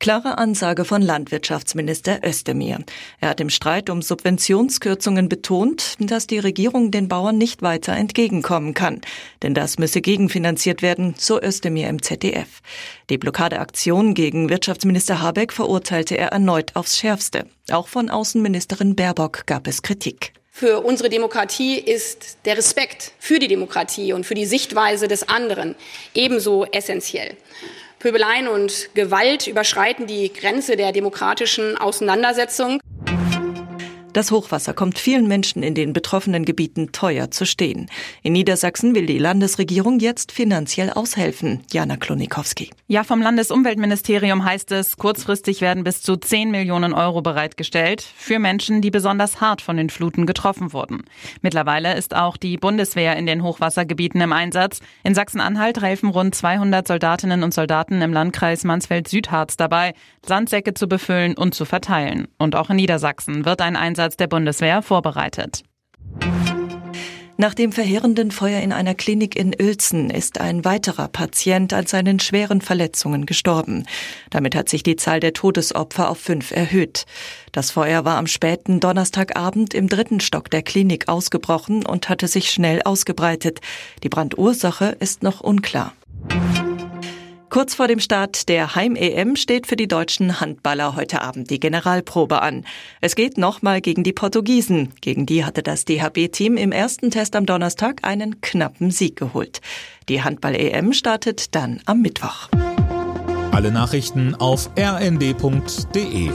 Klare Ansage von Landwirtschaftsminister Özdemir. Er hat im Streit um Subventionskürzungen betont, dass die Regierung den Bauern nicht weiter entgegenkommen kann. Denn das müsse gegenfinanziert werden, so Özdemir im ZDF. Die Blockadeaktion gegen Wirtschaftsminister Habeck verurteilte er erneut aufs Schärfste. Auch von Außenministerin Baerbock gab es Kritik. Für unsere Demokratie ist der Respekt für die Demokratie und für die Sichtweise des anderen ebenso essentiell. Pöbeleien und Gewalt überschreiten die Grenze der demokratischen Auseinandersetzung. Das Hochwasser kommt vielen Menschen in den betroffenen Gebieten teuer zu stehen. In Niedersachsen will die Landesregierung jetzt finanziell aushelfen. Jana Klonikowski. Ja, vom Landesumweltministerium heißt es, kurzfristig werden bis zu 10 Millionen Euro bereitgestellt für Menschen, die besonders hart von den Fluten getroffen wurden. Mittlerweile ist auch die Bundeswehr in den Hochwassergebieten im Einsatz. In Sachsen-Anhalt helfen rund 200 Soldatinnen und Soldaten im Landkreis Mansfeld-Südharz dabei, Sandsäcke zu befüllen und zu verteilen. Und auch in Niedersachsen wird ein Einsatz Einsatz der Bundeswehr vorbereitet. Nach dem verheerenden Feuer in einer Klinik in Uelzen ist ein weiterer Patient an seinen schweren Verletzungen gestorben. Damit hat sich die Zahl der Todesopfer auf fünf erhöht. Das Feuer war am späten Donnerstagabend im dritten Stock der Klinik ausgebrochen und hatte sich schnell ausgebreitet. Die Brandursache ist noch unklar. Kurz vor dem Start der Heim-EM steht für die deutschen Handballer heute Abend die Generalprobe an. Es geht nochmal gegen die Portugiesen. Gegen die hatte das DHB-Team im ersten Test am Donnerstag einen knappen Sieg geholt. Die Handball-EM startet dann am Mittwoch. Alle Nachrichten auf rnd.de